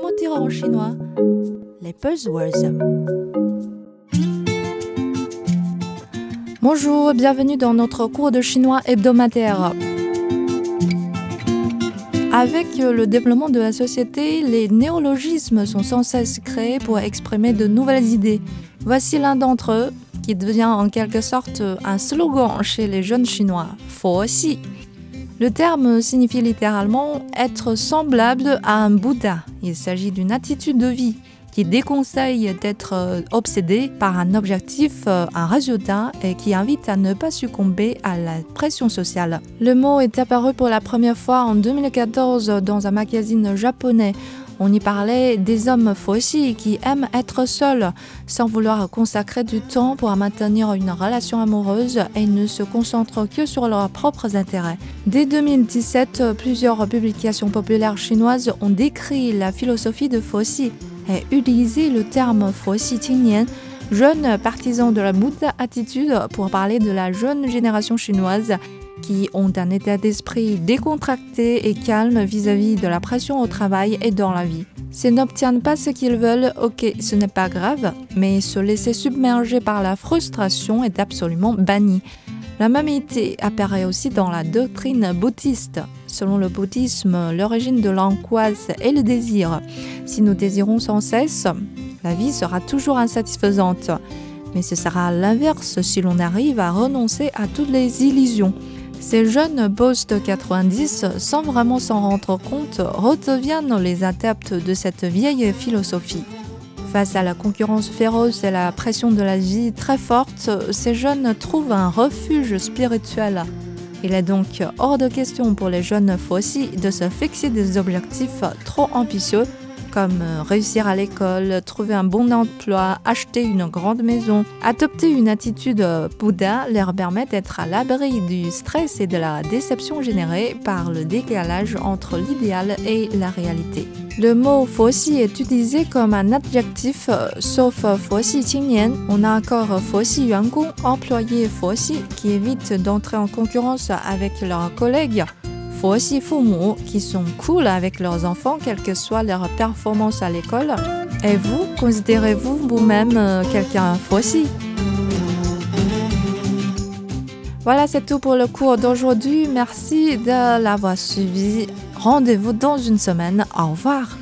comment dire en chinois Les buzzwords. Bonjour, bienvenue dans notre cours de chinois hebdomadaire. Avec le développement de la société, les néologismes sont sans cesse créés pour exprimer de nouvelles idées. Voici l'un d'entre eux qui devient en quelque sorte un slogan chez les jeunes chinois, Xi. Le terme signifie littéralement être semblable à un Bouddha. Il s'agit d'une attitude de vie qui déconseille d'être obsédé par un objectif, un résultat et qui invite à ne pas succomber à la pression sociale. Le mot est apparu pour la première fois en 2014 dans un magazine japonais on y parlait des hommes aussi qui aiment être seuls, sans vouloir consacrer du temps pour maintenir une relation amoureuse et ne se concentrent que sur leurs propres intérêts. Dès 2017, plusieurs publications populaires chinoises ont décrit la philosophie de Foxi et utilisé le terme Foxi Qingnian jeune partisan de la Buddha attitude pour parler de la jeune génération chinoise qui ont un état d'esprit décontracté et calme vis-à-vis de la pression au travail et dans la vie. S'ils n'obtiennent pas ce qu'ils veulent, ok, ce n'est pas grave, mais se laisser submerger par la frustration est absolument banni. La même idée apparaît aussi dans la doctrine bouddhiste. Selon le bouddhisme, l'origine de l'angoisse est le désir. Si nous désirons sans cesse, la vie sera toujours insatisfaisante. Mais ce sera l'inverse si l'on arrive à renoncer à toutes les illusions. Ces jeunes boss de 90, sans vraiment s'en rendre compte, redeviennent les adeptes de cette vieille philosophie. Face à la concurrence féroce et la pression de la vie très forte, ces jeunes trouvent un refuge spirituel. Il est donc hors de question pour les jeunes aussi de se fixer des objectifs trop ambitieux comme euh, réussir à l'école, trouver un bon emploi, acheter une grande maison. Adopter une attitude euh, Bouddha leur permet d'être à l'abri du stress et de la déception générée par le décalage entre l'idéal et la réalité. Le mot Foxi est utilisé comme un adjectif, euh, sauf Foxi Qingnian. On a encore Foxi Yuangong, employé Foxi, qui évite d'entrer en concurrence avec leurs collègues aussi Fumu qui sont cool avec leurs enfants, quelle que soit leur performance à l'école. Et vous, considérez-vous vous-même euh, quelqu'un aussi? Voilà, c'est tout pour le cours d'aujourd'hui. Merci de l'avoir suivi. Rendez-vous dans une semaine. Au revoir.